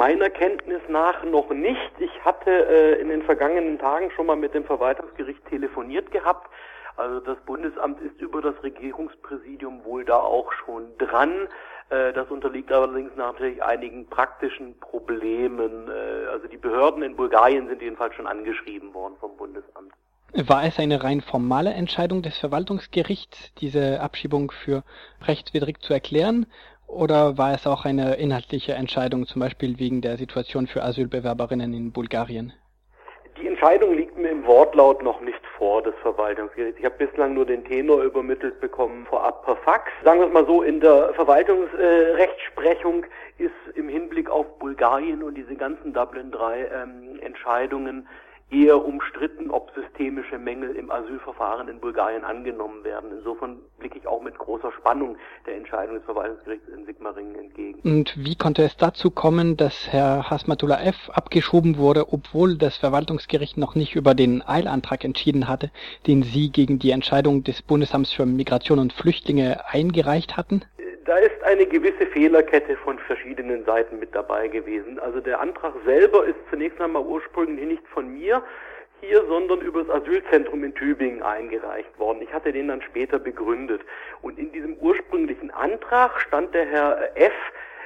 Meiner Kenntnis nach noch nicht. Ich hatte äh, in den vergangenen Tagen schon mal mit dem Verwaltungsgericht telefoniert gehabt. Also das Bundesamt ist über das Regierungspräsidium wohl da auch schon dran. Äh, das unterliegt allerdings natürlich einigen praktischen Problemen. Äh, also die Behörden in Bulgarien sind jedenfalls schon angeschrieben worden vom Bundesamt. War es eine rein formale Entscheidung des Verwaltungsgerichts, diese Abschiebung für rechtswidrig zu erklären? Oder war es auch eine inhaltliche Entscheidung, zum Beispiel wegen der Situation für Asylbewerberinnen in Bulgarien? Die Entscheidung liegt mir im Wortlaut noch nicht vor des Verwaltungsgerichts. Ich habe bislang nur den Tenor übermittelt bekommen, vorab per Fax. Sagen wir es mal so, in der Verwaltungsrechtsprechung äh, ist im Hinblick auf Bulgarien und diese ganzen Dublin 3 ähm, eher umstritten, ob systemische Mängel im Asylverfahren in Bulgarien angenommen werden. Insofern blicke ich auch mit großer Spannung der Entscheidung des Verwaltungsgerichts in Sigmaringen entgegen. Und wie konnte es dazu kommen, dass Herr Hasmatullah F. abgeschoben wurde, obwohl das Verwaltungsgericht noch nicht über den Eilantrag entschieden hatte, den Sie gegen die Entscheidung des Bundesamts für Migration und Flüchtlinge eingereicht hatten? Da ist eine gewisse Fehlerkette von verschiedenen Seiten mit dabei gewesen. Also der Antrag selber ist zunächst einmal ursprünglich nicht von mir hier, sondern über das Asylzentrum in Tübingen eingereicht worden. Ich hatte den dann später begründet. Und in diesem ursprünglichen Antrag stand der Herr F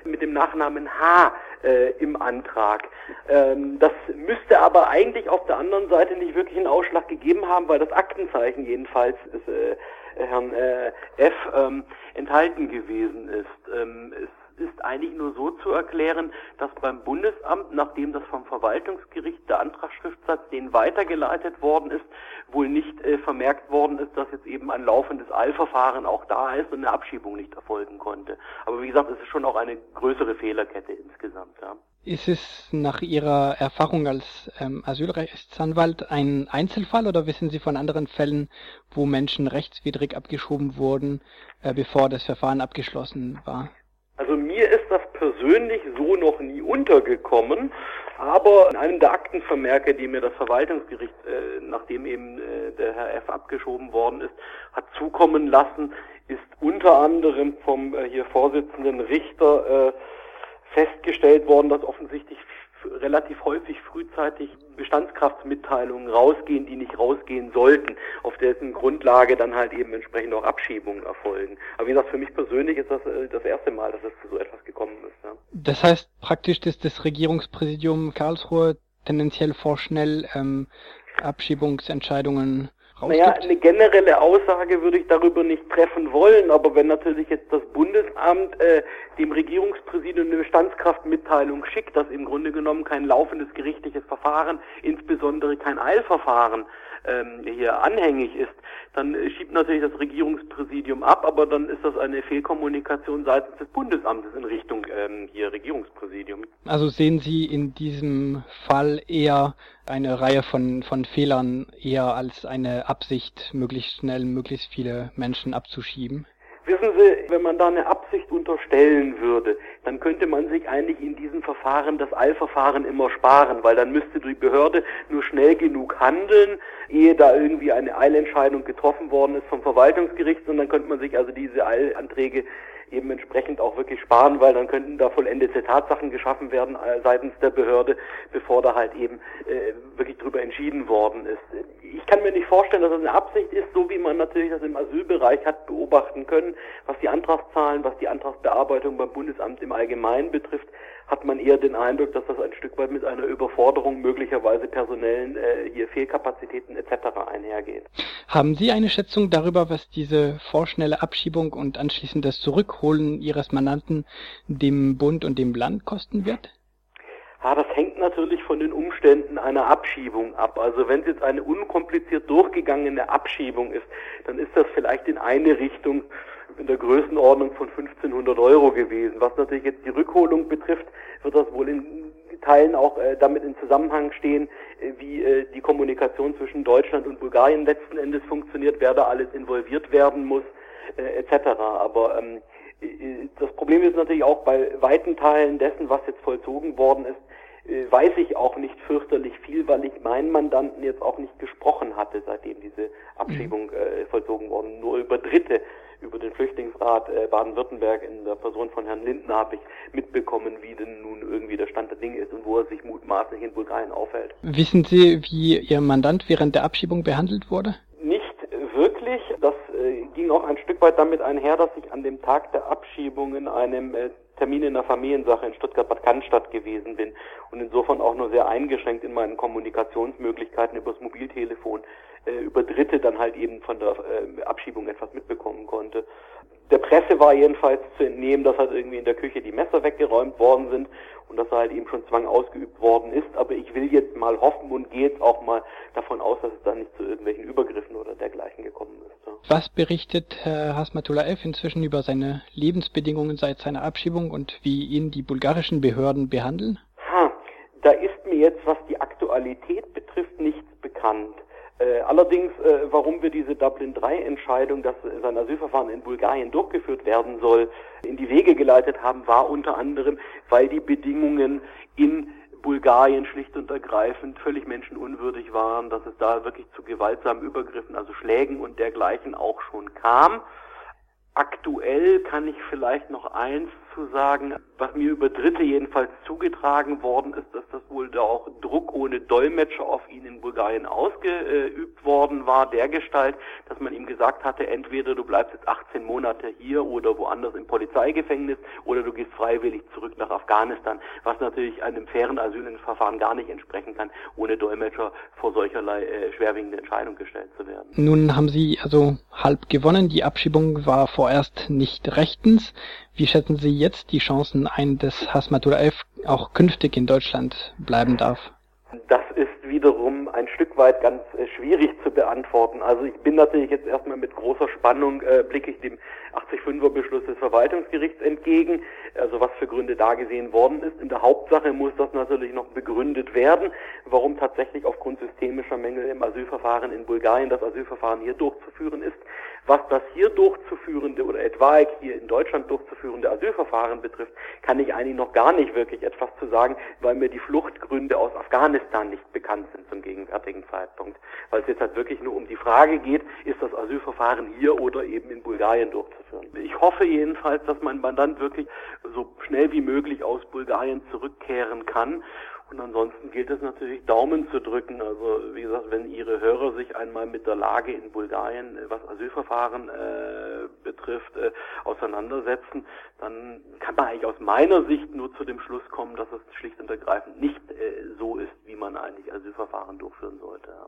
mit dem Nachnamen H äh, im Antrag. Ähm, das müsste aber eigentlich auf der anderen Seite nicht wirklich einen Ausschlag gegeben haben, weil das Aktenzeichen jedenfalls ist, äh, Herrn äh, F. Ähm, enthalten gewesen ist. Ähm, es ist eigentlich nur so zu erklären, dass beim Bundesamt, nachdem das vom Verwaltungsgericht der Antragsschriftsatz denen weitergeleitet worden ist, wohl nicht äh, vermerkt worden ist, dass jetzt eben ein laufendes Eilverfahren auch da ist und eine Abschiebung nicht erfolgen konnte. Aber wie gesagt, es ist schon auch eine größere Fehlerkette insgesamt. Ja. Ist es nach Ihrer Erfahrung als ähm, Asylrechtsanwalt ein Einzelfall oder wissen Sie von anderen Fällen, wo Menschen rechtswidrig abgeschoben wurden, äh, bevor das Verfahren abgeschlossen war? Also mir ist das persönlich so noch nie untergekommen, aber in einem der Aktenvermerke, die mir das Verwaltungsgericht, äh, nachdem eben äh, der Herr F. abgeschoben worden ist, hat zukommen lassen, ist unter anderem vom äh, hier Vorsitzenden Richter äh, festgestellt worden, dass offensichtlich relativ häufig frühzeitig Bestandskraftsmitteilungen rausgehen, die nicht rausgehen sollten, auf dessen Grundlage dann halt eben entsprechend auch Abschiebungen erfolgen. Aber wie gesagt, für mich persönlich ist das äh, das erste Mal, dass es zu so etwas gekommen ist. Ja. Das heißt praktisch, dass das Regierungspräsidium Karlsruhe tendenziell vorschnell ähm, Abschiebungsentscheidungen naja, eine generelle Aussage würde ich darüber nicht treffen wollen, aber wenn natürlich jetzt das Bundesamt äh, dem Regierungspräsidium eine Bestandskraftmitteilung schickt, dass im Grunde genommen kein laufendes gerichtliches Verfahren, insbesondere kein Eilverfahren ähm, hier anhängig ist, dann schiebt natürlich das Regierungspräsidium ab, aber dann ist das eine Fehlkommunikation seitens des Bundesamtes in Richtung ähm, hier Regierungspräsidium. Also sehen Sie in diesem Fall eher eine Reihe von, von Fehlern eher als eine Absicht, möglichst schnell möglichst viele Menschen abzuschieben? Wissen Sie, wenn man da eine Absicht unterstellen würde, dann könnte man sich eigentlich in diesem Verfahren das Eilverfahren immer sparen, weil dann müsste die Behörde nur schnell genug handeln, ehe da irgendwie eine Eilentscheidung getroffen worden ist vom Verwaltungsgericht und dann könnte man sich also diese Eilanträge eben entsprechend auch wirklich sparen, weil dann könnten da vollendete Tatsachen geschaffen werden äh, seitens der Behörde, bevor da halt eben äh, wirklich drüber entschieden worden ist. Ich kann mir nicht vorstellen, dass das eine Absicht ist, so wie man natürlich das im Asylbereich hat beobachten können, was die Antragszahlen, was die Antragsbearbeitung beim Bundesamt im Allgemeinen betrifft, hat man eher den Eindruck, dass das ein Stück weit mit einer Überforderung, möglicherweise personellen äh, hier Fehlkapazitäten etc. einhergeht. Haben Sie eine Schätzung darüber, was diese vorschnelle Abschiebung und anschließend das Zurückholen Ihres Mandanten dem Bund und dem Land kosten wird? Ja, das hängt natürlich von den Umständen einer Abschiebung ab. Also wenn es jetzt eine unkompliziert durchgegangene Abschiebung ist, dann ist das vielleicht in eine Richtung in der Größenordnung von 1500 Euro gewesen. Was natürlich jetzt die Rückholung betrifft, wird das wohl in Teilen auch äh, damit in Zusammenhang stehen, äh, wie äh, die Kommunikation zwischen Deutschland und Bulgarien letzten Endes funktioniert, wer da alles involviert werden muss, äh, etc. Aber ähm, äh, das Problem ist natürlich auch bei weiten Teilen dessen, was jetzt vollzogen worden ist, äh, weiß ich auch nicht fürchterlich viel, weil ich meinen Mandanten jetzt auch nicht gesprochen hatte, seitdem diese Abschiebung äh, vollzogen worden, nur über Dritte über den Flüchtlingsrat äh, Baden-Württemberg in der Person von Herrn Lindner habe ich mitbekommen, wie denn nun irgendwie der Stand der Dinge ist und wo er sich mutmaßlich in Bulgarien aufhält. Wissen Sie, wie Ihr Mandant während der Abschiebung behandelt wurde? Nicht wirklich. Das äh, ging auch ein Stück weit damit einher, dass ich an dem Tag der Abschiebung in einem äh, Termin in der Familiensache in Stuttgart-Bad Cannstatt gewesen bin und insofern auch nur sehr eingeschränkt in meinen Kommunikationsmöglichkeiten übers Mobiltelefon äh, über Dritte dann halt eben von der äh, Abschiebung etwas mitbekommen konnte. Der Presse war jedenfalls zu entnehmen, dass halt irgendwie in der Küche die Messer weggeräumt worden sind und dass da halt eben schon Zwang ausgeübt worden ist. Aber ich will jetzt mal hoffen und gehe jetzt auch mal davon aus, dass es da nicht zu irgendwelchen Übergriffen oder dergleichen gekommen ist. Was berichtet Herr Hasmatulaev inzwischen über seine Lebensbedingungen seit seiner Abschiebung und wie ihn die bulgarischen Behörden behandeln? Ha, da ist mir jetzt, was die Aktualität betrifft, nichts bekannt. Äh, allerdings, äh, warum wir diese Dublin-3-Entscheidung, dass sein Asylverfahren in Bulgarien durchgeführt werden soll, in die Wege geleitet haben, war unter anderem, weil die Bedingungen in Bulgarien schlicht und ergreifend völlig menschenunwürdig waren, dass es da wirklich zu gewaltsamen Übergriffen, also Schlägen und dergleichen auch schon kam. Aktuell kann ich vielleicht noch eins zu sagen, was mir über Dritte jedenfalls zugetragen worden ist, dass das wohl da auch Druck ohne Dolmetscher auf ihn in Bulgarien ausgeübt worden war, der Gestalt, dass man ihm gesagt hatte, entweder du bleibst jetzt 18 Monate hier oder woanders im Polizeigefängnis oder du gehst freiwillig zurück nach Afghanistan, was natürlich einem fairen Asylverfahren gar nicht entsprechen kann, ohne Dolmetscher vor solcherlei äh, schwerwiegende Entscheidung gestellt zu werden. Nun haben Sie also halb gewonnen, die Abschiebung war vorerst nicht rechtens. Wie schätzen Sie jetzt die Chancen ein, dass Hasmatulaev auch künftig in Deutschland bleiben darf? Das ist wiederum ein Stück weit ganz äh, schwierig zu beantworten. Also ich bin natürlich jetzt erstmal mit großer Spannung, äh, blicke ich dem 85er Beschluss des Verwaltungsgerichts entgegen, also was für Gründe da gesehen worden ist. In der Hauptsache muss das natürlich noch begründet werden, warum tatsächlich aufgrund systemischer Mängel im Asylverfahren in Bulgarien das Asylverfahren hier durchzuführen ist. Was das hier durchzuführende oder etwaig hier in Deutschland durchzuführende Asylverfahren betrifft, kann ich eigentlich noch gar nicht wirklich etwas zu sagen, weil mir die Fluchtgründe aus Afghanistan nicht bekannt sind zum gegenwärtigen Zeitpunkt. Weil es jetzt halt wirklich nur um die Frage geht, ist das Asylverfahren hier oder eben in Bulgarien durchzuführen. Ich hoffe jedenfalls, dass mein Mandant wirklich so schnell wie möglich aus Bulgarien zurückkehren kann und ansonsten gilt es natürlich Daumen zu drücken. Also wie gesagt, wenn Ihre Hörer sich einmal mit der Lage in Bulgarien, äh, was Asylverfahren äh, betrifft, äh, auseinandersetzen, dann kann man eigentlich aus meiner Sicht nur zu dem Schluss kommen, dass es schlicht und ergreifend nicht äh, so ist, wie man eigentlich Asylverfahren durchführen sollte. Ja.